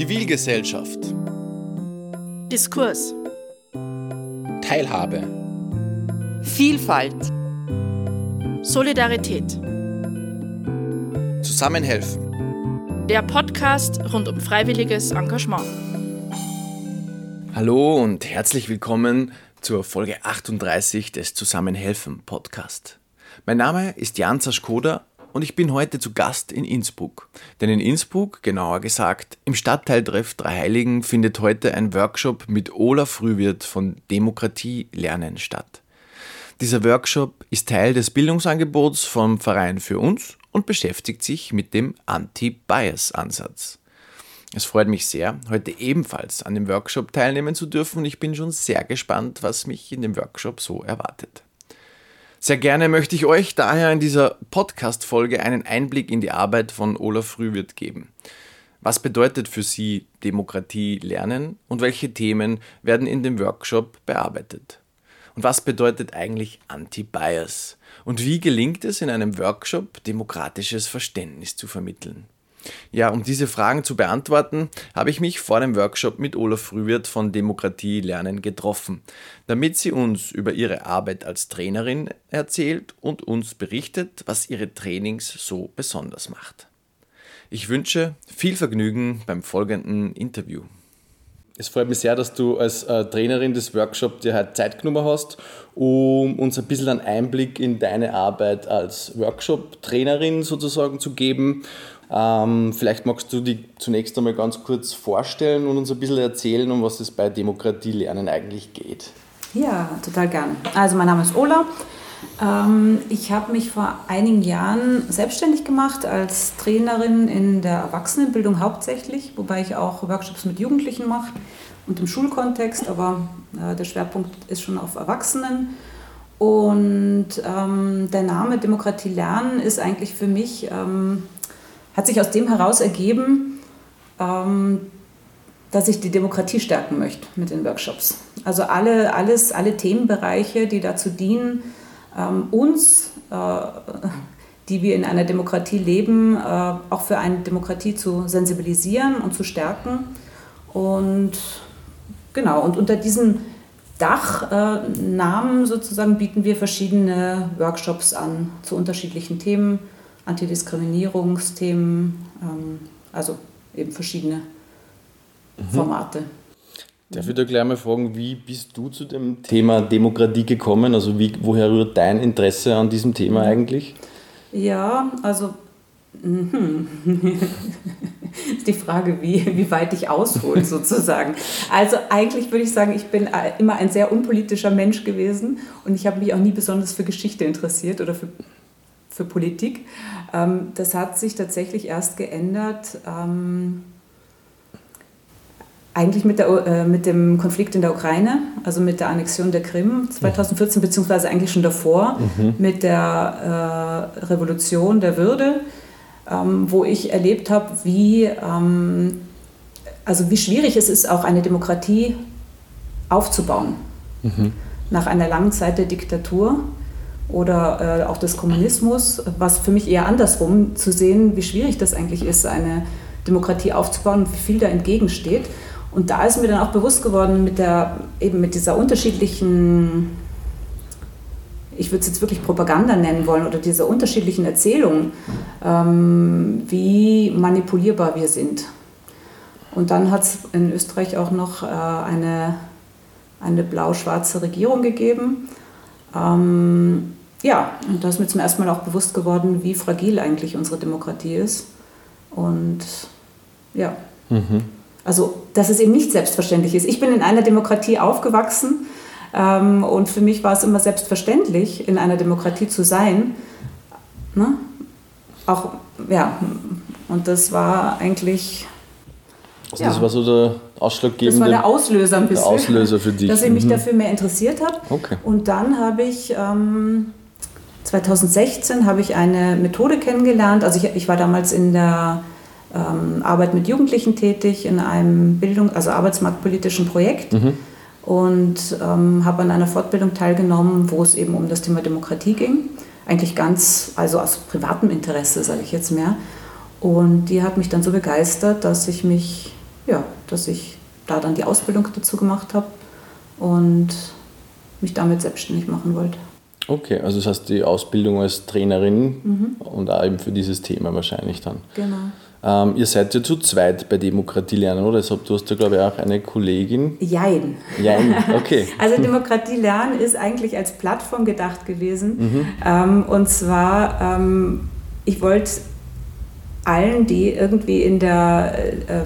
Zivilgesellschaft. Diskurs. Teilhabe. Vielfalt. Solidarität. Zusammenhelfen. Der Podcast rund um freiwilliges Engagement. Hallo und herzlich willkommen zur Folge 38 des Zusammenhelfen Podcast. Mein Name ist Jan Zaschkoda und ich bin heute zu Gast in Innsbruck. Denn in Innsbruck, genauer gesagt, im Stadtteiltreff Dreiheiligen findet heute ein Workshop mit Olaf Rühwirt von Demokratie lernen statt. Dieser Workshop ist Teil des Bildungsangebots vom Verein für uns und beschäftigt sich mit dem Anti-Bias-Ansatz. Es freut mich sehr, heute ebenfalls an dem Workshop teilnehmen zu dürfen und ich bin schon sehr gespannt, was mich in dem Workshop so erwartet. Sehr gerne möchte ich euch daher in dieser Podcast-Folge einen Einblick in die Arbeit von Olaf Rühwirt geben. Was bedeutet für Sie Demokratie lernen und welche Themen werden in dem Workshop bearbeitet? Und was bedeutet eigentlich Anti-Bias? Und wie gelingt es in einem Workshop, demokratisches Verständnis zu vermitteln? Ja, um diese Fragen zu beantworten, habe ich mich vor dem Workshop mit Olaf Frühwirt von Demokratie lernen getroffen, damit sie uns über ihre Arbeit als Trainerin erzählt und uns berichtet, was ihre Trainings so besonders macht. Ich wünsche viel Vergnügen beim folgenden Interview. Es freut mich sehr, dass du als äh, Trainerin des Workshops dir heute Zeit genommen hast, um uns ein bisschen einen Einblick in deine Arbeit als Workshop-Trainerin sozusagen zu geben ähm, vielleicht magst du dich zunächst einmal ganz kurz vorstellen und uns ein bisschen erzählen, um was es bei Demokratie lernen eigentlich geht. Ja, total gern. Also mein Name ist Ola. Ähm, ich habe mich vor einigen Jahren selbstständig gemacht als Trainerin in der Erwachsenenbildung hauptsächlich, wobei ich auch Workshops mit Jugendlichen mache und im Schulkontext, aber äh, der Schwerpunkt ist schon auf Erwachsenen. Und ähm, der Name Demokratie lernen ist eigentlich für mich ähm, hat sich aus dem heraus ergeben, ähm, dass ich die Demokratie stärken möchte mit den Workshops. Also alle, alles, alle Themenbereiche, die dazu dienen, ähm, uns, äh, die wir in einer Demokratie leben, äh, auch für eine Demokratie zu sensibilisieren und zu stärken. Und genau, und unter diesem Dachnamen sozusagen bieten wir verschiedene Workshops an zu unterschiedlichen Themen Antidiskriminierungsthemen, ähm, also eben verschiedene mhm. Formate. Darf ich da gleich mal fragen, wie bist du zu dem Thema Demokratie gekommen? Also wie, woher rührt dein Interesse an diesem Thema eigentlich? Ja, also mhm. ist die Frage, wie, wie weit ich aushole sozusagen. Also eigentlich würde ich sagen, ich bin immer ein sehr unpolitischer Mensch gewesen und ich habe mich auch nie besonders für Geschichte interessiert oder für für Politik. Ähm, das hat sich tatsächlich erst geändert. Ähm, eigentlich mit, der, äh, mit dem Konflikt in der Ukraine, also mit der Annexion der Krim 2014, beziehungsweise eigentlich schon davor, mhm. mit der äh, Revolution der Würde, ähm, wo ich erlebt habe, wie, also wie schwierig es ist, auch eine Demokratie aufzubauen. Mhm. Nach einer langen Zeit der Diktatur oder äh, auch des Kommunismus, was für mich eher andersrum zu sehen, wie schwierig das eigentlich ist, eine Demokratie aufzubauen und wie viel da entgegensteht. Und da ist mir dann auch bewusst geworden, mit, der, eben mit dieser unterschiedlichen, ich würde es jetzt wirklich Propaganda nennen wollen, oder dieser unterschiedlichen Erzählung, ähm, wie manipulierbar wir sind. Und dann hat es in Österreich auch noch äh, eine, eine blau-schwarze Regierung gegeben. Ähm, ja, und da ist mir zum ersten Mal auch bewusst geworden, wie fragil eigentlich unsere Demokratie ist. Und ja, mhm. also dass es eben nicht selbstverständlich ist. Ich bin in einer Demokratie aufgewachsen ähm, und für mich war es immer selbstverständlich, in einer Demokratie zu sein. Ne? Auch, ja, und das war eigentlich. Also ja. Das war so der ausschlaggebende. Das war der Auslöser ein bisschen. Der Auslöser für dich. Dass ich mich mhm. dafür mehr interessiert habe. Okay. Und dann habe ich. Ähm, 2016 habe ich eine Methode kennengelernt. Also ich, ich war damals in der ähm, Arbeit mit Jugendlichen tätig, in einem Bildung, also arbeitsmarktpolitischen Projekt mhm. und ähm, habe an einer Fortbildung teilgenommen, wo es eben um das Thema Demokratie ging. Eigentlich ganz, also aus privatem Interesse, sage ich jetzt mehr. Und die hat mich dann so begeistert, dass ich mich ja, dass ich da dann die Ausbildung dazu gemacht habe und mich damit selbstständig machen wollte. Okay, also das heißt die Ausbildung als Trainerin mhm. und auch eben für dieses Thema wahrscheinlich dann. Genau. Ähm, ihr seid ja zu zweit bei Demokratie lernen, oder? Deshalb, du hast ja, glaube ich, auch eine Kollegin. Jein. Jein, okay. also Demokratie lernen ist eigentlich als Plattform gedacht gewesen. Mhm. Ähm, und zwar, ähm, ich wollte allen, die irgendwie in der äh,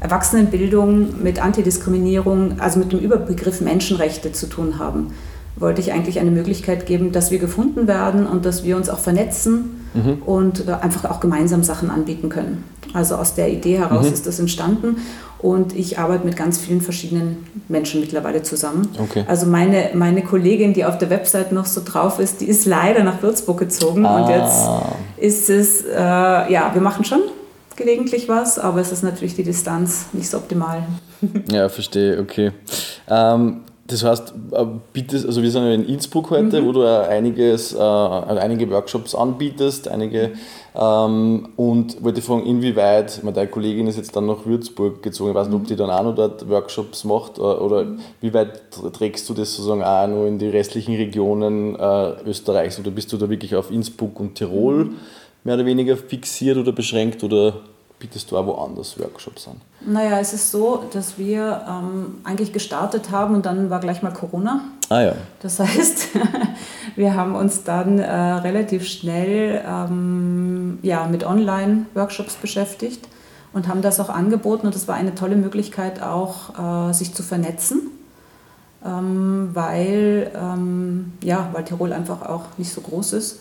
Erwachsenenbildung mit Antidiskriminierung, also mit dem Überbegriff Menschenrechte zu tun haben, wollte ich eigentlich eine Möglichkeit geben, dass wir gefunden werden und dass wir uns auch vernetzen mhm. und äh, einfach auch gemeinsam Sachen anbieten können. Also aus der Idee heraus mhm. ist das entstanden und ich arbeite mit ganz vielen verschiedenen Menschen mittlerweile zusammen. Okay. Also meine, meine Kollegin, die auf der Website noch so drauf ist, die ist leider nach Würzburg gezogen ah. und jetzt ist es, äh, ja, wir machen schon gelegentlich was, aber es ist natürlich die Distanz nicht so optimal. Ja, verstehe, okay. Ähm, das heißt, äh, bietest, also wir sind ja in Innsbruck heute, mhm. wo du einiges, äh, also einige Workshops anbietest, einige ähm, und wollte fragen, inwieweit, meine Kollegin ist jetzt dann nach Würzburg gezogen, ich weiß nicht, ob die dann auch noch dort Workshops macht äh, oder mhm. wie weit trägst du das sozusagen auch noch in die restlichen Regionen äh, Österreichs oder bist du da wirklich auf Innsbruck und Tirol mhm. mehr oder weniger fixiert oder beschränkt oder bietest du auch woanders Workshops an? Naja, es ist so, dass wir ähm, eigentlich gestartet haben und dann war gleich mal Corona. Ah ja. Das heißt, wir haben uns dann äh, relativ schnell ähm, ja, mit Online-Workshops beschäftigt und haben das auch angeboten und das war eine tolle Möglichkeit auch, äh, sich zu vernetzen. Ähm, weil, ähm, ja, weil Tirol einfach auch nicht so groß ist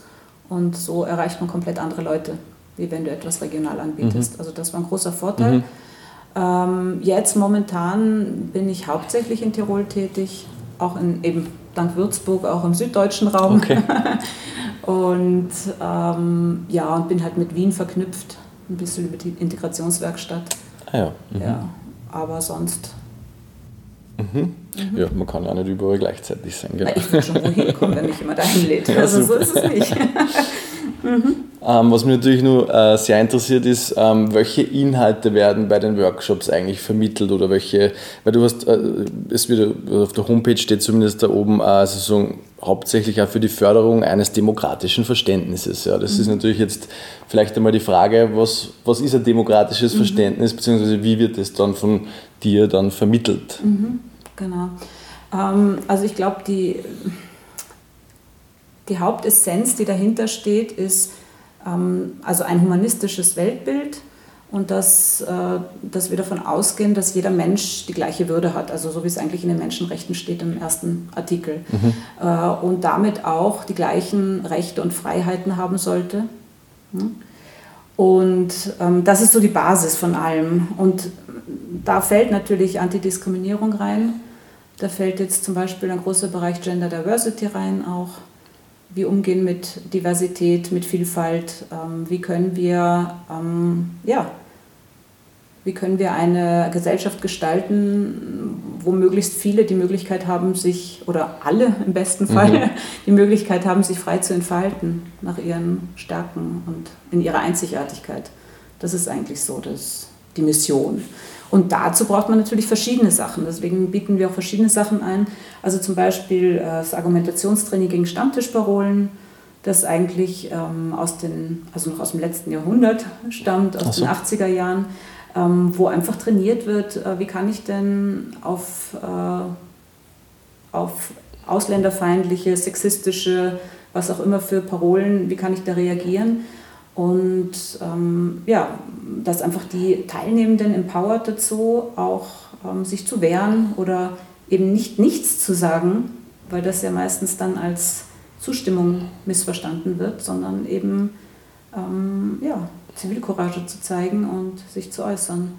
und so erreicht man komplett andere Leute wie wenn du etwas regional anbietest. Mhm. Also das war ein großer Vorteil. Mhm. Ähm, jetzt momentan bin ich hauptsächlich in Tirol tätig, auch in eben dank Würzburg, auch im süddeutschen Raum. Okay. und ähm, ja, und bin halt mit Wien verknüpft, ein bisschen über die Integrationswerkstatt. Ah ja. Mhm. ja. Aber sonst. Mhm. mhm. Ja, man kann ja nicht überall gleichzeitig sein. Genau. Ich will schon wohin kommen, wenn mich jemand einlädt. Also super. so ist es nicht. mhm. Ähm, was mich natürlich nur äh, sehr interessiert ist, ähm, welche Inhalte werden bei den Workshops eigentlich vermittelt oder welche, weil du hast, äh, es wird auf der Homepage steht zumindest da oben, äh, also so hauptsächlich auch für die Förderung eines demokratischen Verständnisses. Ja, das mhm. ist natürlich jetzt vielleicht einmal die Frage, was, was ist ein demokratisches mhm. Verständnis, beziehungsweise wie wird es dann von dir dann vermittelt? Mhm. Genau. Ähm, also ich glaube, die, die Hauptessenz, die dahinter steht, ist, ähm, also ein humanistisches Weltbild und dass, äh, dass wir davon ausgehen, dass jeder Mensch die gleiche Würde hat, also so wie es eigentlich in den Menschenrechten steht im ersten Artikel. Mhm. Äh, und damit auch die gleichen Rechte und Freiheiten haben sollte. Hm? Und ähm, das ist so die Basis von allem. Und da fällt natürlich Antidiskriminierung rein. Da fällt jetzt zum Beispiel ein großer Bereich Gender Diversity rein auch wie umgehen mit Diversität, mit Vielfalt, ähm, wie können wir, ähm, ja, wie können wir eine Gesellschaft gestalten, wo möglichst viele die Möglichkeit haben, sich, oder alle im besten Fall, mhm. die Möglichkeit haben, sich frei zu entfalten nach ihren Stärken und in ihrer Einzigartigkeit. Das ist eigentlich so das, die Mission. Und dazu braucht man natürlich verschiedene Sachen. Deswegen bieten wir auch verschiedene Sachen ein. Also zum Beispiel äh, das Argumentationstraining gegen Stammtischparolen, das eigentlich ähm, aus den, also noch aus dem letzten Jahrhundert stammt, aus so. den 80er Jahren, ähm, wo einfach trainiert wird, äh, wie kann ich denn auf, äh, auf ausländerfeindliche, sexistische, was auch immer für Parolen, wie kann ich da reagieren? Und ähm, ja, dass einfach die Teilnehmenden empowert dazu, auch ähm, sich zu wehren oder eben nicht nichts zu sagen, weil das ja meistens dann als Zustimmung missverstanden wird, sondern eben ähm, ja, Zivilcourage zu zeigen und sich zu äußern.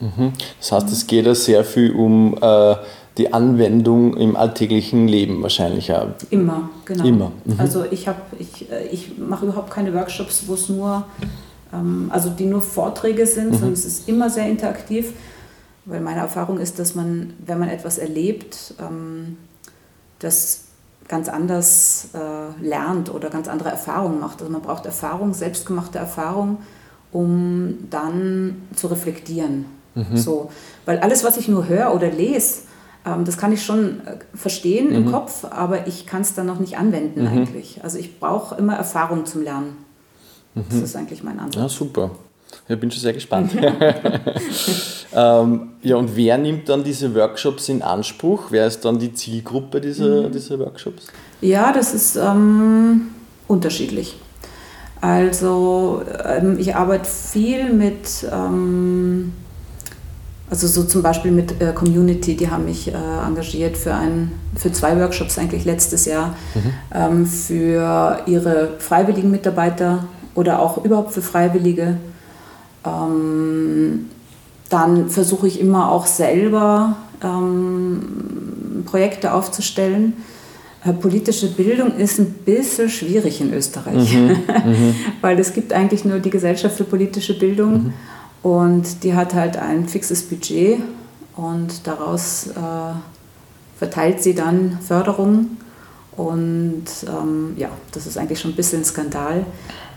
Mhm. Das heißt, es geht ja sehr viel um äh, die Anwendung im alltäglichen Leben wahrscheinlich auch. Immer, genau. Immer. Mhm. Also ich habe, ich, äh, ich mache überhaupt keine Workshops, wo es nur, ähm, also die nur Vorträge sind, mhm. sondern es ist immer sehr interaktiv, weil meine Erfahrung ist, dass man, wenn man etwas erlebt, ähm, das ganz anders äh, lernt oder ganz andere Erfahrungen macht. Also man braucht Erfahrung, selbstgemachte Erfahrung, um dann zu reflektieren Mhm. So. Weil alles, was ich nur höre oder lese, das kann ich schon äh, verstehen mhm. im Kopf, aber ich kann es dann noch nicht anwenden mhm. eigentlich. Also ich brauche immer Erfahrung zum Lernen. Das mhm. ist eigentlich mein Ansatz. Ja, super. Ich bin schon sehr gespannt. ähm, ja, und wer nimmt dann diese Workshops in Anspruch? Wer ist dann die Zielgruppe dieser, mhm. dieser Workshops? Ja, das ist ähm, unterschiedlich. Also ähm, ich arbeite viel mit, ähm, also so zum Beispiel mit äh, Community, die haben mich äh, engagiert für, ein, für zwei Workshops eigentlich letztes Jahr, mhm. ähm, für ihre freiwilligen Mitarbeiter oder auch überhaupt für Freiwillige. Ähm, dann versuche ich immer auch selber ähm, Projekte aufzustellen äh, politische Bildung ist ein bisschen schwierig in Österreich, mhm, mhm. weil es gibt eigentlich nur die Gesellschaft für politische Bildung mhm. Und die hat halt ein fixes Budget und daraus äh, verteilt sie dann Förderung und ähm, ja, das ist eigentlich schon ein bisschen ein Skandal,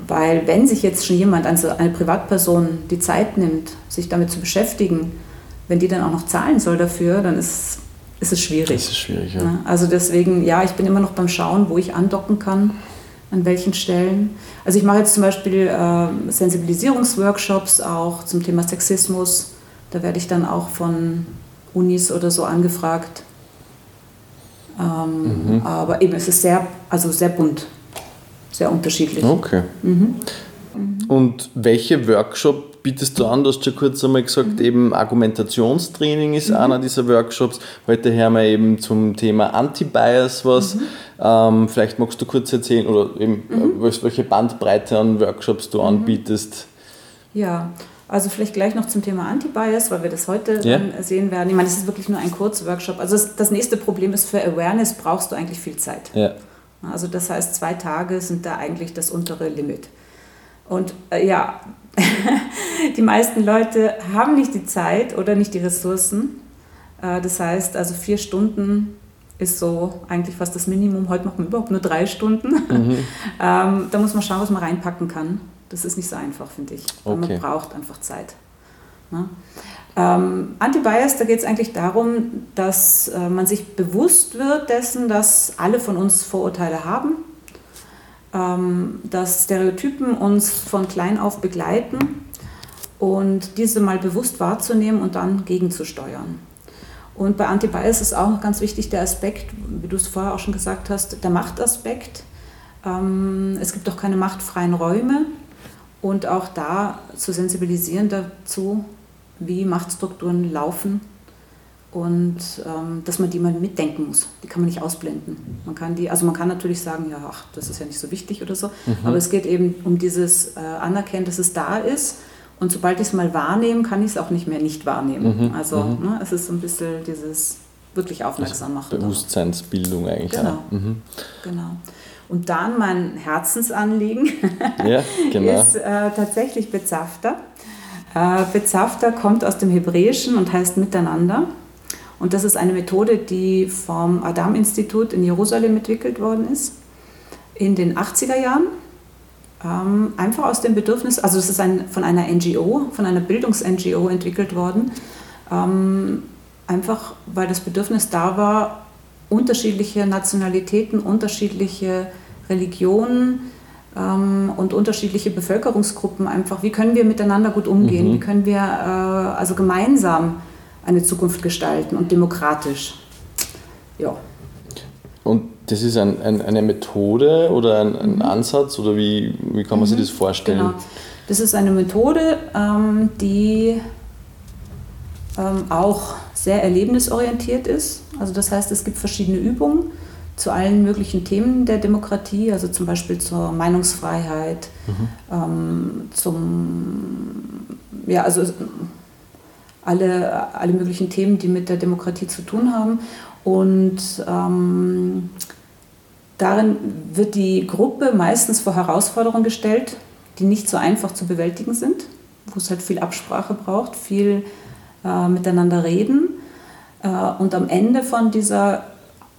weil wenn sich jetzt schon jemand, also eine Privatperson, die Zeit nimmt, sich damit zu beschäftigen, wenn die dann auch noch zahlen soll dafür, dann ist ist es schwierig. Das ist schwierig, ja. Also deswegen, ja, ich bin immer noch beim Schauen, wo ich andocken kann, an welchen Stellen. Also ich mache jetzt zum Beispiel äh, Sensibilisierungsworkshops auch zum Thema Sexismus. Da werde ich dann auch von Unis oder so angefragt. Ähm, mhm. Aber eben, es ist sehr, also sehr bunt, sehr unterschiedlich. Okay. Mhm. Und welche Workshop bietest du an? Du hast schon kurz einmal gesagt, mhm. eben Argumentationstraining ist mhm. einer dieser Workshops. Heute hören wir eben zum Thema Anti-Bias was. Mhm. Ähm, vielleicht magst du kurz erzählen oder eben mhm. Äh, welche Bandbreite an Workshops du mhm. anbietest. Ja, also vielleicht gleich noch zum Thema Anti-Bias, weil wir das heute ja. sehen werden. Ich meine, das ist wirklich nur ein Kurzworkshop. Also das, das, nächste Problem ist, für Awareness brauchst du eigentlich viel Zeit. Ja. Also das heißt, zwei Tage sind da eigentlich das untere Limit. Und äh, ja, die meisten Leute haben nicht die Zeit oder nicht die Ressourcen. Äh, das heißt, also vier Stunden ist so eigentlich fast das Minimum. Heute machen wir überhaupt nur drei Stunden. Mhm. ähm, da muss man schauen, was man reinpacken kann. Das ist nicht so einfach, finde ich. Okay. Man braucht einfach Zeit. Ne? Ähm, Anti-Bias, da geht es eigentlich darum, dass äh, man sich bewusst wird dessen, dass alle von uns Vorurteile haben dass Stereotypen uns von klein auf begleiten und diese mal bewusst wahrzunehmen und dann gegenzusteuern. Und bei Anti-Bias ist auch noch ganz wichtig der Aspekt, wie du es vorher auch schon gesagt hast, der Machtaspekt. Ähm, es gibt auch keine machtfreien Räume und auch da zu sensibilisieren dazu, wie Machtstrukturen laufen und ähm, dass man die mal mitdenken muss. Die kann man nicht ausblenden. Man kann die, also man kann natürlich sagen, ja, ach, das ist ja nicht so wichtig oder so, mhm. aber es geht eben um dieses äh, Anerkennen, dass es da ist und sobald ich es mal wahrnehme, kann ich es auch nicht mehr nicht wahrnehmen. Mhm. Also mhm. Ne, es ist so ein bisschen dieses wirklich aufmerksam machen. Also Bewusstseinsbildung eigentlich. Genau. Mhm. genau. Und dann mein Herzensanliegen ja, genau. ist äh, tatsächlich Bezafter. Äh, Bezafter kommt aus dem Hebräischen und heißt miteinander. Und das ist eine Methode, die vom Adam-Institut in Jerusalem entwickelt worden ist, in den 80er Jahren. Ähm, einfach aus dem Bedürfnis, also es ist ein, von einer NGO, von einer Bildungs-NGO entwickelt worden, ähm, einfach weil das Bedürfnis da war, unterschiedliche Nationalitäten, unterschiedliche Religionen ähm, und unterschiedliche Bevölkerungsgruppen einfach, wie können wir miteinander gut umgehen, mhm. wie können wir äh, also gemeinsam eine Zukunft gestalten und demokratisch. Ja. Und das ist ein, ein, eine Methode oder ein, ein mhm. Ansatz oder wie, wie kann man mhm. sich das vorstellen? Genau. Das ist eine Methode, ähm, die ähm, auch sehr erlebnisorientiert ist. Also das heißt, es gibt verschiedene Übungen zu allen möglichen Themen der Demokratie, also zum Beispiel zur Meinungsfreiheit, mhm. ähm, zum ja, also alle, alle möglichen Themen, die mit der Demokratie zu tun haben. Und ähm, darin wird die Gruppe meistens vor Herausforderungen gestellt, die nicht so einfach zu bewältigen sind, wo es halt viel Absprache braucht, viel äh, miteinander reden. Äh, und am Ende von dieser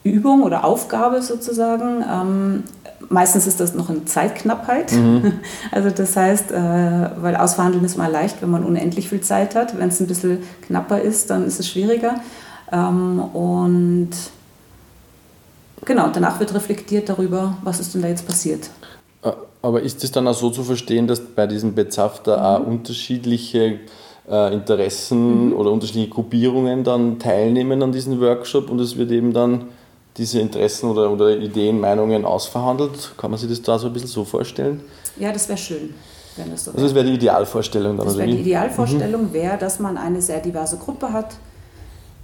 Übung oder Aufgabe sozusagen ähm, meistens ist das noch eine Zeitknappheit. Mhm. Also das heißt, äh, weil ausverhandeln ist mal leicht, wenn man unendlich viel Zeit hat. Wenn es ein bisschen knapper ist, dann ist es schwieriger. Ähm, und genau, danach wird reflektiert darüber, was ist denn da jetzt passiert. Äh, aber ist es dann auch so zu verstehen, dass bei diesem Bezafter mhm. auch unterschiedliche äh, Interessen mhm. oder unterschiedliche Gruppierungen dann teilnehmen an diesem Workshop und es wird eben dann diese Interessen oder, oder Ideen, Meinungen ausverhandelt? Kann man sich das da so ein bisschen so vorstellen? Ja, das wäre schön. Wenn das, so also das wäre die Idealvorstellung dann. Das wäre die Idealvorstellung mhm. wäre, dass man eine sehr diverse Gruppe hat,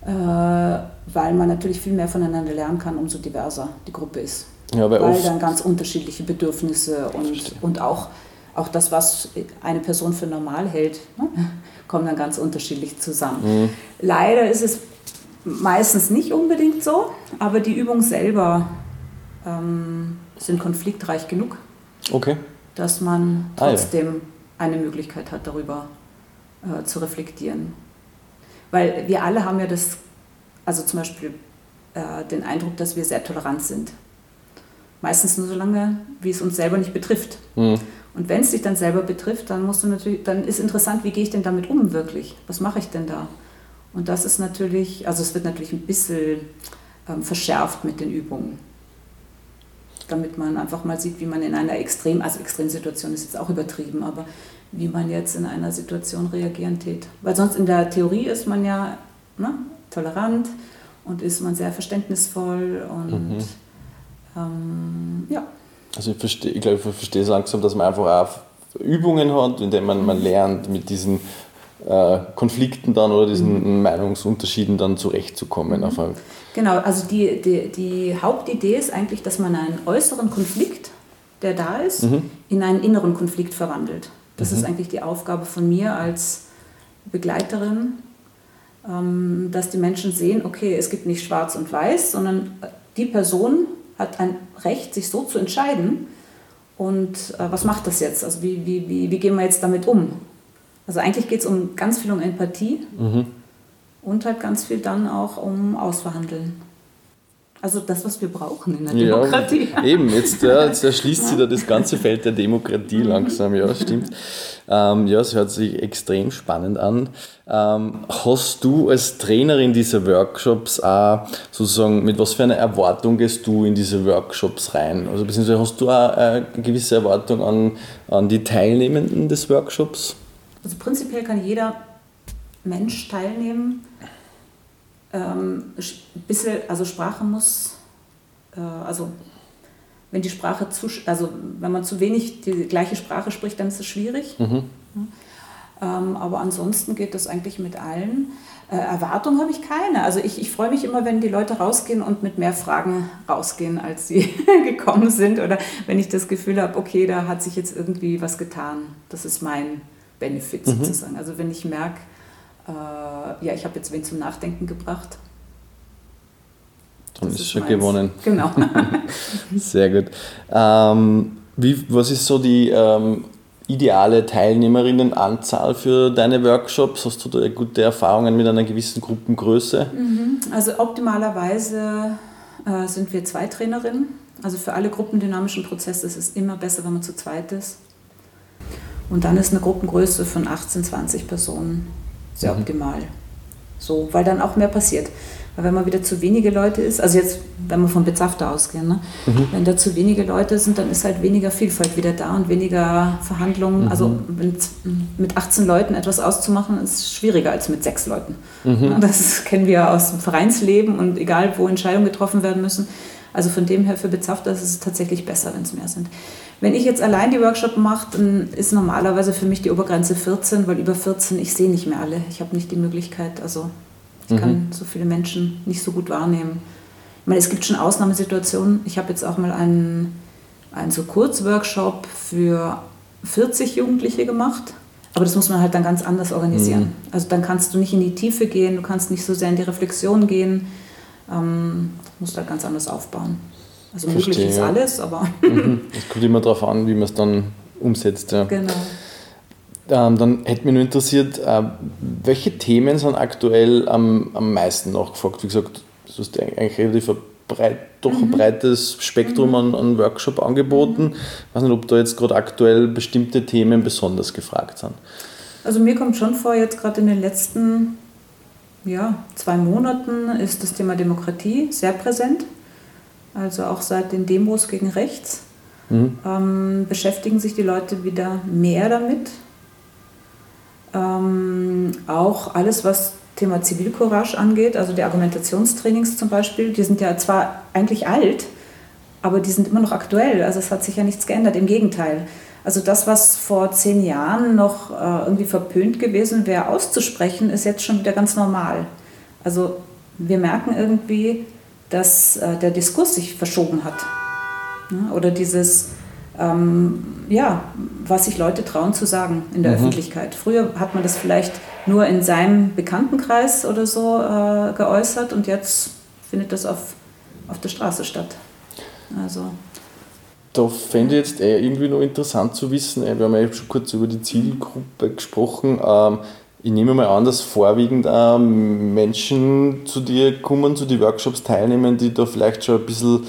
äh, weil man natürlich viel mehr voneinander lernen kann, umso diverser die Gruppe ist. Ja, weil, weil dann ganz unterschiedliche Bedürfnisse und, und auch, auch das, was eine Person für normal hält, ne, kommen dann ganz unterschiedlich zusammen. Mhm. Leider ist es meistens nicht unbedingt so, aber die Übungen selber ähm, sind konfliktreich genug, okay. dass man trotzdem ah, ja. eine Möglichkeit hat, darüber äh, zu reflektieren. Weil wir alle haben ja das, also zum Beispiel äh, den Eindruck, dass wir sehr tolerant sind. Meistens nur so lange, wie es uns selber nicht betrifft. Mhm. Und wenn es dich dann selber betrifft, dann musst du natürlich, dann ist interessant, wie gehe ich denn damit um wirklich? Was mache ich denn da? Und das ist natürlich, also es wird natürlich ein bisschen ähm, verschärft mit den Übungen. Damit man einfach mal sieht, wie man in einer Extrem, also Extremsituation ist jetzt auch übertrieben, aber wie man jetzt in einer Situation reagieren tät. Weil sonst in der Theorie ist man ja ne, tolerant und ist man sehr verständnisvoll und mhm. ähm, ja. Also ich, verstehe, ich glaube, ich verstehe langsam, dass man einfach auch Übungen hat, in denen man, man lernt, mit diesen Konflikten dann oder diesen mhm. Meinungsunterschieden dann zurechtzukommen. Mhm. Genau, also die, die, die Hauptidee ist eigentlich, dass man einen äußeren Konflikt, der da ist, mhm. in einen inneren Konflikt verwandelt. Das ist mhm. eigentlich die Aufgabe von mir als Begleiterin, ähm, dass die Menschen sehen, okay, es gibt nicht schwarz und weiß, sondern die Person hat ein Recht, sich so zu entscheiden. Und äh, was macht das jetzt? Also wie, wie, wie, wie gehen wir jetzt damit um? Also eigentlich geht es um ganz viel um Empathie mhm. und halt ganz viel dann auch um Ausverhandeln. Also das, was wir brauchen in der Demokratie. Ja, eben, jetzt, ja, jetzt erschließt sich da das ganze Feld der Demokratie mhm. langsam, ja, stimmt. Ähm, ja, es hört sich extrem spannend an. Ähm, hast du als Trainerin dieser Workshops auch sozusagen, mit was für einer Erwartung gehst du in diese Workshops rein? Also beziehungsweise hast du auch eine gewisse Erwartung an, an die Teilnehmenden des Workshops? Also prinzipiell kann jeder Mensch teilnehmen ähm, bisschen, also Sprache muss, äh, also wenn die Sprache zu, also wenn man zu wenig die gleiche Sprache spricht, dann ist es schwierig. Mhm. Ähm, aber ansonsten geht das eigentlich mit allen. Äh, Erwartung habe ich keine. Also ich, ich freue mich immer, wenn die Leute rausgehen und mit mehr Fragen rausgehen, als sie gekommen sind. Oder wenn ich das Gefühl habe, okay, da hat sich jetzt irgendwie was getan. Das ist mein Benefit mhm. sozusagen. Also wenn ich merke, äh, ja, ich habe jetzt wen zum Nachdenken gebracht. Dann das ist schon meins. gewonnen. Genau. Sehr gut. Ähm, wie, was ist so die ähm, ideale Teilnehmerinnenanzahl für deine Workshops? Hast du da gute Erfahrungen mit einer gewissen Gruppengröße? Mhm. Also optimalerweise äh, sind wir zwei Trainerinnen. Also für alle gruppendynamischen Prozesse ist es immer besser, wenn man zu zweit ist. Und dann ist eine Gruppengröße von 18, 20 Personen sehr mhm. optimal. So, weil dann auch mehr passiert. Weil wenn man wieder zu wenige Leute ist, also jetzt, wenn wir von Bezafter ausgehen, ne? Mhm. wenn da zu wenige Leute sind, dann ist halt weniger Vielfalt wieder da und weniger Verhandlungen. Mhm. Also mit 18 Leuten etwas auszumachen, ist schwieriger als mit sechs Leuten. Mhm. Das kennen wir aus dem Vereinsleben und egal, wo Entscheidungen getroffen werden müssen. Also von dem her für Bezafter ist es tatsächlich besser, wenn es mehr sind. Wenn ich jetzt allein die Workshop mache, dann ist normalerweise für mich die Obergrenze 14, weil über 14, ich sehe nicht mehr alle. Ich habe nicht die Möglichkeit, also ich mhm. kann so viele Menschen nicht so gut wahrnehmen. Ich meine, es gibt schon Ausnahmesituationen. Ich habe jetzt auch mal einen, einen so Kurzworkshop für 40 Jugendliche gemacht. Aber das muss man halt dann ganz anders organisieren. Mhm. Also dann kannst du nicht in die Tiefe gehen, du kannst nicht so sehr in die Reflexion gehen. Ähm, musst halt ganz anders aufbauen. Also Verstehe, möglich ist alles, aber. Mhm. Es kommt immer darauf an, wie man es dann umsetzt. Ja. Genau. Ähm, dann hätte mich nur interessiert, äh, welche Themen sind aktuell am, am meisten nachgefragt? Wie gesagt, du hast eigentlich relativ breit, doch mhm. ein breites Spektrum mhm. an, an Workshop-Angeboten. Mhm. Ich weiß nicht, ob da jetzt gerade aktuell bestimmte Themen besonders gefragt sind. Also mir kommt schon vor, jetzt gerade in den letzten ja, zwei Monaten ist das Thema Demokratie sehr präsent. Also auch seit den Demos gegen rechts mhm. ähm, beschäftigen sich die Leute wieder mehr damit. Ähm, auch alles, was Thema Zivilcourage angeht, also die Argumentationstrainings zum Beispiel, die sind ja zwar eigentlich alt, aber die sind immer noch aktuell. Also es hat sich ja nichts geändert, im Gegenteil. Also das, was vor zehn Jahren noch äh, irgendwie verpönt gewesen wäre, auszusprechen, ist jetzt schon wieder ganz normal. Also wir merken irgendwie, dass äh, der Diskurs sich verschoben hat. Ja, oder dieses, ähm, ja, was sich Leute trauen zu sagen in der mhm. Öffentlichkeit. Früher hat man das vielleicht nur in seinem Bekanntenkreis oder so äh, geäußert und jetzt findet das auf, auf der Straße statt. Also. Da fände ich jetzt eh irgendwie noch interessant zu wissen, wir haben ja schon kurz über die Zielgruppe gesprochen. Ähm, ich nehme mal an, dass vorwiegend auch Menschen zu dir kommen, zu den Workshops teilnehmen, die da vielleicht schon ein bisschen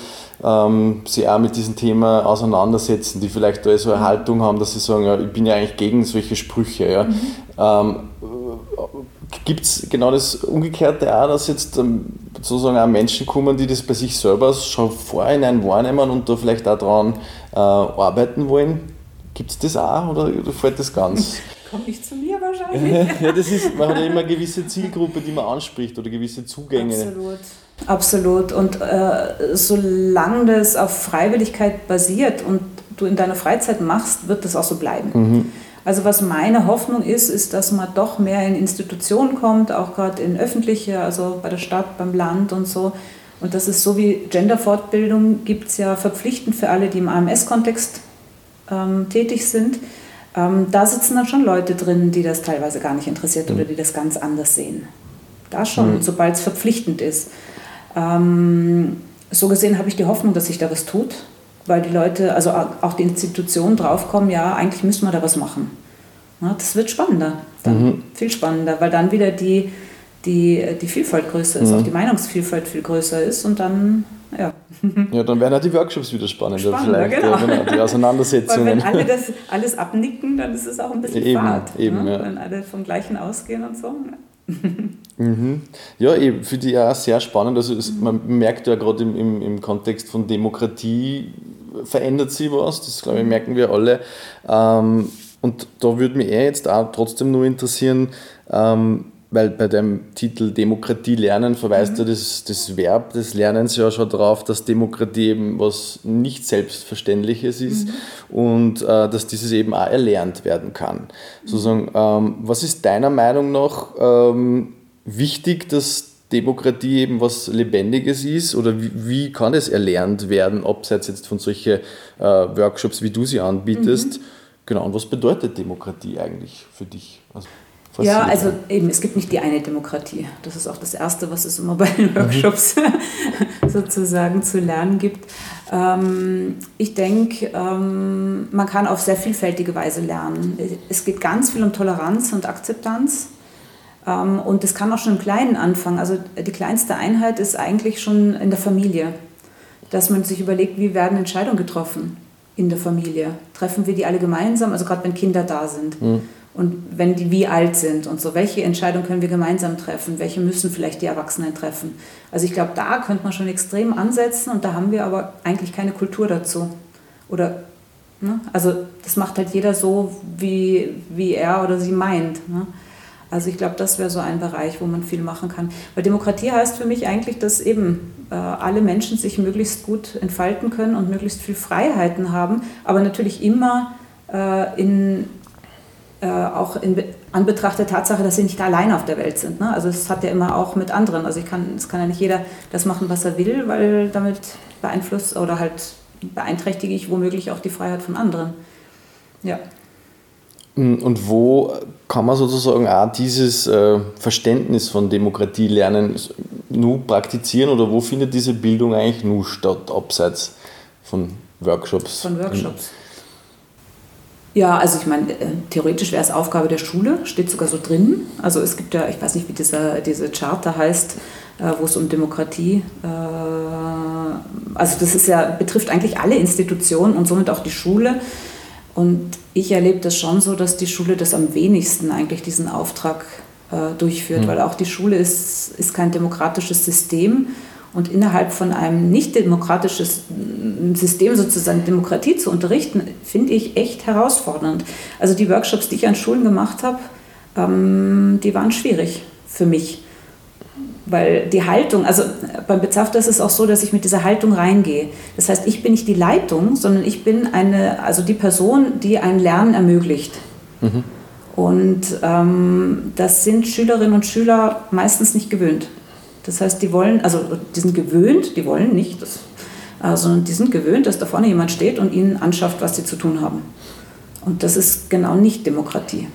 ähm, sich auch mit diesem Thema auseinandersetzen, die vielleicht da so eine Haltung haben, dass sie sagen, ja, ich bin ja eigentlich gegen solche Sprüche. Ja. Mhm. Ähm, Gibt es genau das Umgekehrte auch, dass jetzt ähm, sozusagen auch Menschen kommen, die das bei sich selber schon vorhinein wahrnehmen und da vielleicht auch daran äh, arbeiten wollen? Gibt es das auch oder, oder fällt das ganz? Kommt nicht zu mir wahrscheinlich. ja, das ist, man hat ja immer eine gewisse Zielgruppe, die man anspricht oder gewisse Zugänge. Absolut. Absolut. Und äh, solange das auf Freiwilligkeit basiert und du in deiner Freizeit machst, wird das auch so bleiben. Mhm. Also was meine Hoffnung ist, ist, dass man doch mehr in Institutionen kommt, auch gerade in öffentliche, also bei der Stadt, beim Land und so. Und das ist so wie Genderfortbildung gibt es ja verpflichtend für alle, die im AMS-Kontext ähm, tätig sind. Ähm, da sitzen dann schon Leute drin, die das teilweise gar nicht interessiert mhm. oder die das ganz anders sehen. Da schon, mhm. sobald es verpflichtend ist. Ähm, so gesehen habe ich die Hoffnung, dass sich da was tut, weil die Leute, also auch die Institutionen draufkommen, ja, eigentlich müssen wir da was machen. Ja, das wird spannender, mhm. viel spannender, weil dann wieder die, die, die Vielfalt größer ist, mhm. auch die Meinungsvielfalt viel größer ist und dann, ja. Ja, dann werden auch die Workshops wieder spannender, spannender vielleicht, genau. Ja, genau, die Auseinandersetzungen. Weil wenn alle das alles abnicken, dann ist es auch ein bisschen eben, Fahrt. Eben, ne? ja. Wenn alle vom Gleichen ausgehen und so. Mhm. Ja, ich finde die auch sehr spannend. Also es, man merkt ja gerade im, im, im Kontext von Demokratie verändert sich was, das glaube ich merken wir alle. Ähm, und da würde mich eher jetzt auch trotzdem nur interessieren, ähm, weil bei dem Titel Demokratie lernen verweist mhm. ja das, das Verb des Lernens ja schon darauf, dass Demokratie eben was nicht Selbstverständliches ist mhm. und äh, dass dieses eben auch erlernt werden kann. Mhm. Sozusagen, ähm, was ist deiner Meinung nach ähm, wichtig, dass Demokratie eben was Lebendiges ist oder wie, wie kann es erlernt werden, abseits jetzt von solchen äh, Workshops, wie du sie anbietest? Mhm. Genau, und was bedeutet Demokratie eigentlich für dich? Also, ja, also eben, es gibt nicht die eine Demokratie. Das ist auch das Erste, was es immer bei den Workshops mhm. sozusagen zu lernen gibt. Ähm, ich denke, ähm, man kann auf sehr vielfältige Weise lernen. Es geht ganz viel um Toleranz und Akzeptanz. Ähm, und das kann auch schon im Kleinen anfangen. Also die kleinste Einheit ist eigentlich schon in der Familie. Dass man sich überlegt, wie werden Entscheidungen getroffen in der Familie? Treffen wir die alle gemeinsam? Also gerade wenn Kinder da sind. Mhm und wenn die wie alt sind und so, welche Entscheidung können wir gemeinsam treffen, welche müssen vielleicht die Erwachsenen treffen. Also ich glaube, da könnte man schon extrem ansetzen und da haben wir aber eigentlich keine Kultur dazu. Oder, ne? also das macht halt jeder so, wie, wie er oder sie meint. Ne? Also ich glaube, das wäre so ein Bereich, wo man viel machen kann. Weil Demokratie heißt für mich eigentlich, dass eben äh, alle Menschen sich möglichst gut entfalten können und möglichst viel Freiheiten haben, aber natürlich immer äh, in äh, auch in Anbetracht der Tatsache, dass sie nicht alleine auf der Welt sind. Ne? Also es hat ja immer auch mit anderen. Also ich kann, es kann ja nicht jeder das machen, was er will, weil damit beeinflusst oder halt beeinträchtige ich womöglich auch die Freiheit von anderen. Ja. Und wo kann man sozusagen auch dieses äh, Verständnis von Demokratie lernen, nur praktizieren oder wo findet diese Bildung eigentlich nur statt, abseits von Workshops? Von Workshops. Ja, also ich meine, äh, theoretisch wäre es Aufgabe der Schule, steht sogar so drin. Also es gibt ja, ich weiß nicht, wie dieser, diese Charta heißt, äh, wo es um Demokratie, also das ist ja, betrifft eigentlich alle Institutionen und somit auch die Schule. Und ich erlebe das schon so, dass die Schule das am wenigsten eigentlich diesen Auftrag äh, durchführt, mhm. weil auch die Schule ist, ist kein demokratisches System. Und innerhalb von einem nicht demokratischen System sozusagen Demokratie zu unterrichten, finde ich echt herausfordernd. Also die Workshops, die ich an Schulen gemacht habe, ähm, die waren schwierig für mich. Weil die Haltung, also beim Bezafter ist es auch so, dass ich mit dieser Haltung reingehe. Das heißt, ich bin nicht die Leitung, sondern ich bin eine, also die Person, die ein Lernen ermöglicht. Mhm. Und ähm, das sind Schülerinnen und Schüler meistens nicht gewöhnt. Das heißt, die wollen, also die sind gewöhnt, die wollen nicht, das, äh, sondern die sind gewöhnt, dass da vorne jemand steht und ihnen anschafft, was sie zu tun haben. Und das ist genau nicht Demokratie.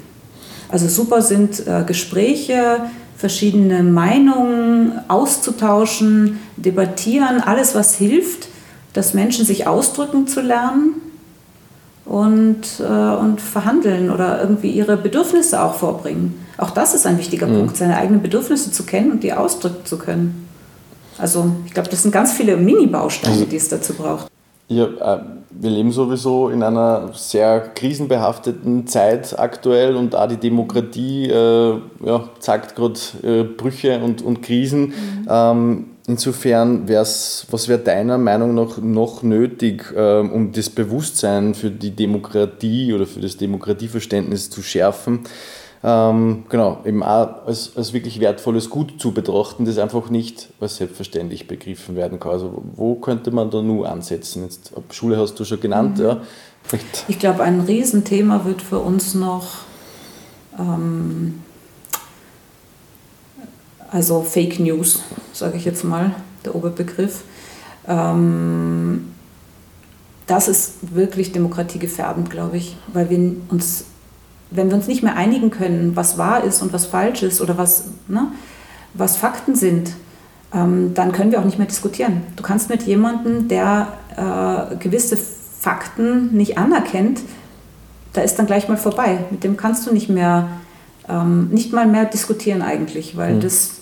Also super sind äh, Gespräche, verschiedene Meinungen auszutauschen, debattieren, alles, was hilft, dass Menschen sich ausdrücken zu lernen und, äh, und verhandeln oder irgendwie ihre Bedürfnisse auch vorbringen. Auch das ist ein wichtiger mhm. Punkt, seine eigenen Bedürfnisse zu kennen und die ausdrücken zu können. Also ich glaube, das sind ganz viele Mini-Bausteine, also die es dazu braucht. Ja, äh, wir leben sowieso in einer sehr krisenbehafteten Zeit aktuell und da die Demokratie äh, ja, zeigt gerade äh, Brüche und, und Krisen. Mhm. Ähm, insofern, wär's, was wäre deiner Meinung nach noch nötig, äh, um das Bewusstsein für die Demokratie oder für das Demokratieverständnis zu schärfen? Ähm, genau, eben auch als, als wirklich wertvolles Gut zu betrachten, das einfach nicht als selbstverständlich begriffen werden kann. Also wo könnte man da nur ansetzen? Jetzt, Schule hast du schon genannt, mhm. ja. Vielleicht. Ich glaube, ein Riesenthema wird für uns noch ähm, also Fake News, sage ich jetzt mal, der Oberbegriff. Ähm, das ist wirklich demokratiegefährdend, glaube ich, weil wir uns wenn wir uns nicht mehr einigen können, was wahr ist und was falsch ist oder was, ne, was Fakten sind, ähm, dann können wir auch nicht mehr diskutieren. Du kannst mit jemandem, der äh, gewisse Fakten nicht anerkennt, da ist dann gleich mal vorbei. Mit dem kannst du nicht mehr, ähm, nicht mal mehr diskutieren eigentlich, weil mhm. das,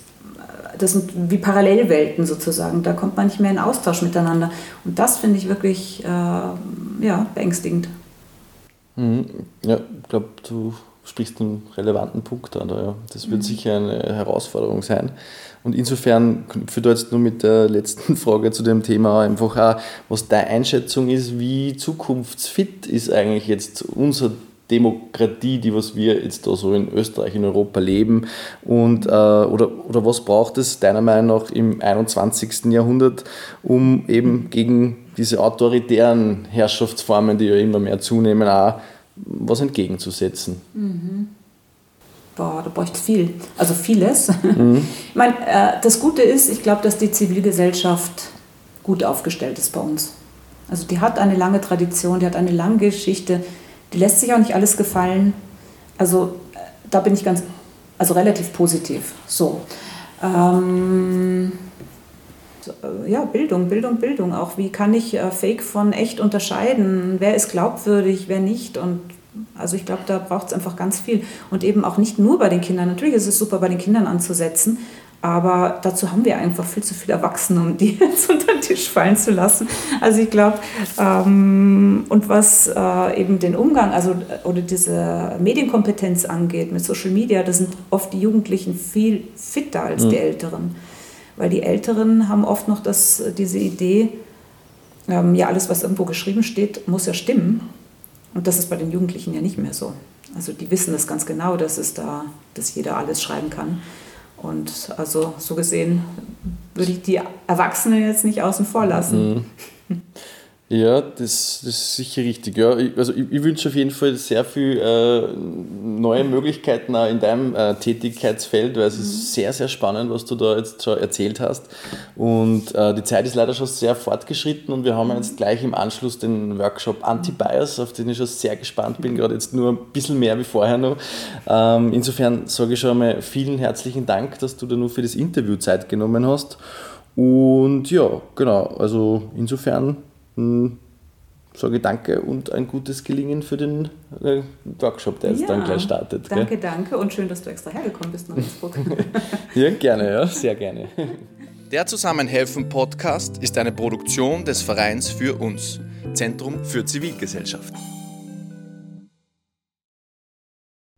das sind wie Parallelwelten sozusagen. Da kommt man nicht mehr in Austausch miteinander. Und das finde ich wirklich äh, ja, beängstigend. Mhm. Ja, ich glaube, du sprichst einen relevanten Punkt an. Ja. Das wird mhm. sicher eine Herausforderung sein. Und insofern knüpfe ich jetzt nur mit der letzten Frage zu dem Thema einfach auch, was deine Einschätzung ist, wie zukunftsfit ist eigentlich jetzt unser Demokratie, die was wir jetzt da so in Österreich, in Europa leben und äh, oder, oder was braucht es deiner Meinung nach im 21. Jahrhundert, um eben gegen diese autoritären Herrschaftsformen, die ja immer mehr zunehmen, auch was entgegenzusetzen. Mhm. Boah, da bräuchte es viel. Also vieles. Mhm. Ich meine, äh, das Gute ist, ich glaube, dass die Zivilgesellschaft gut aufgestellt ist bei uns. Also die hat eine lange Tradition, die hat eine lange Geschichte, die lässt sich auch nicht alles gefallen. Also äh, da bin ich ganz, also relativ positiv. So. Ähm, äh, ja, Bildung, Bildung, Bildung. Auch wie kann ich äh, Fake von echt unterscheiden? Wer ist glaubwürdig, wer nicht? Und also ich glaube, da braucht es einfach ganz viel. Und eben auch nicht nur bei den Kindern. Natürlich ist es super, bei den Kindern anzusetzen, aber dazu haben wir einfach viel zu viele Erwachsene, um die jetzt unter den Tisch fallen zu lassen. Also ich glaube, ähm, und was äh, eben den Umgang, also oder diese Medienkompetenz angeht mit Social Media, da sind oft die Jugendlichen viel fitter als mhm. die Älteren. Weil die Älteren haben oft noch das, diese Idee, ähm, ja, alles, was irgendwo geschrieben steht, muss ja stimmen. Und das ist bei den Jugendlichen ja nicht mehr so. Also die wissen das ganz genau, dass es da, dass jeder alles schreiben kann. Und also so gesehen würde ich die Erwachsenen jetzt nicht außen vor lassen. Mhm. Ja, das, das ist sicher richtig. Ja, ich, also ich, ich, wünsche auf jeden Fall sehr viel äh, neue Möglichkeiten auch in deinem äh, Tätigkeitsfeld, weil es mhm. ist sehr, sehr spannend, was du da jetzt schon erzählt hast. Und äh, die Zeit ist leider schon sehr fortgeschritten und wir haben jetzt gleich im Anschluss den Workshop Anti-Bias, auf den ich schon sehr gespannt bin, gerade jetzt nur ein bisschen mehr wie vorher noch. Ähm, insofern sage ich schon einmal vielen herzlichen Dank, dass du da nur für das Interview Zeit genommen hast. Und ja, genau, also insofern hm, sage ich danke und ein gutes Gelingen für den äh, Workshop, der jetzt ja, dann gleich startet. Danke, gell? danke und schön, dass du extra hergekommen bist nach Innsbruck. ja, gerne, ja, sehr gerne. Der Zusammenhelfen Podcast ist eine Produktion des Vereins für uns, Zentrum für Zivilgesellschaft.